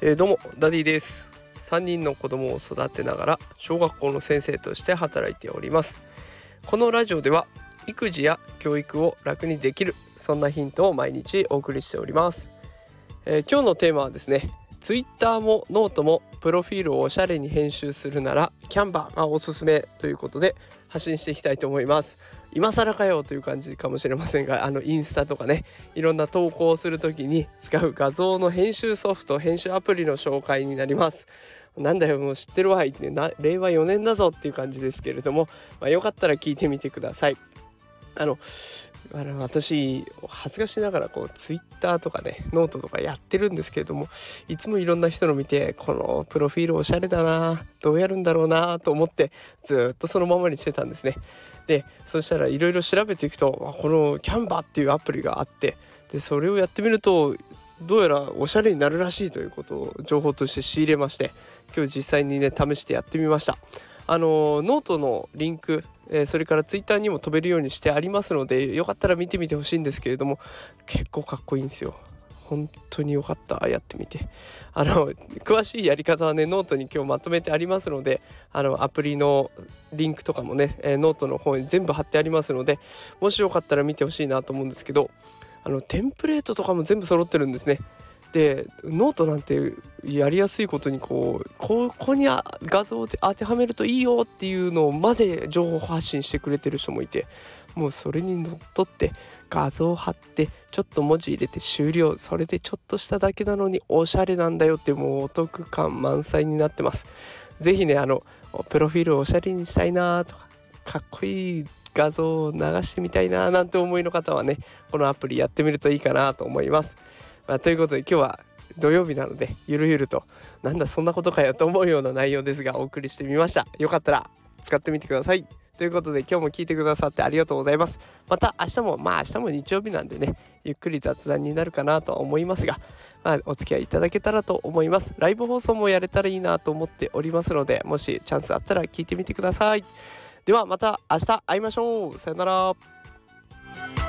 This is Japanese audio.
えー、どうもダディです。3人の子供を育てながら小学校の先生として働いております。このラジオでは育児や教育を楽にできるそんなヒントを毎日お送りしております、えー、今日のテーマはですね Twitter もノートもプロフィールをおしゃれに編集するなら Canva がおすすめということで発信していきたいと思います。今更かよという感じかもしれませんがあのインスタとかねいろんな投稿をする時に使う画像の編集ソフト編集アプリの紹介になります。なんだよもう知ってるわいってな令和4年だぞっていう感じですけれども、まあ、よかったら聞いてみてください。あのあの私恥ずかしながらこうツイッターとかねノートとかやってるんですけれどもいつもいろんな人の見てこのプロフィールおしゃれだなどうやるんだろうなと思ってずっとそのままにしてたんですね。でそしたらいろいろ調べていくとこの Canva っていうアプリがあってでそれをやってみるとどうやらおしゃれになるらしいということを情報として仕入れまして今日実際にね試してやってみました。あのノートのリンク、え、それからツイッターにも飛べるようにしてありますのでよかったら見てみてほしいんですけれども結構かっこいいんですよ。本当によかった。やってみて。あの詳しいやり方はねノートに今日まとめてありますのであのアプリのリンクとかもね、え、ノートの方に全部貼ってありますのでもしよかったら見てほしいなと思うんですけどあのテンプレートとかも全部揃ってるんですね。でノートなんてやりやすいことにこうここに画像で当てはめるといいよっていうのまで情報発信してくれてる人もいてもうそれにのっとって画像貼ってちょっと文字入れて終了。それでちょっとしただけなのにおしゃれなんだよってもうお得感満載になってます。是非ねあのプロフィールをおしゃれにしたいなとかかっこいい画像を流してみたいななんて思いの方はねこのアプリやってみるといいかなと思います、まあ、ということで今日は土曜日なのでゆるゆるとなんだそんなことかよと思うような内容ですがお送りしてみました。よかったら使ってみてください。ということで今日も聞いてくださってありがとうございます。また明日もまあ明日も日曜日なんでねゆっくり雑談になるかなとは思いますが、まあ、お付き合いいただけたらと思います。ライブ放送もやれたらいいなと思っておりますのでもしチャンスあったら聞いてみてください。ではまた明日会いましょう。さよなら。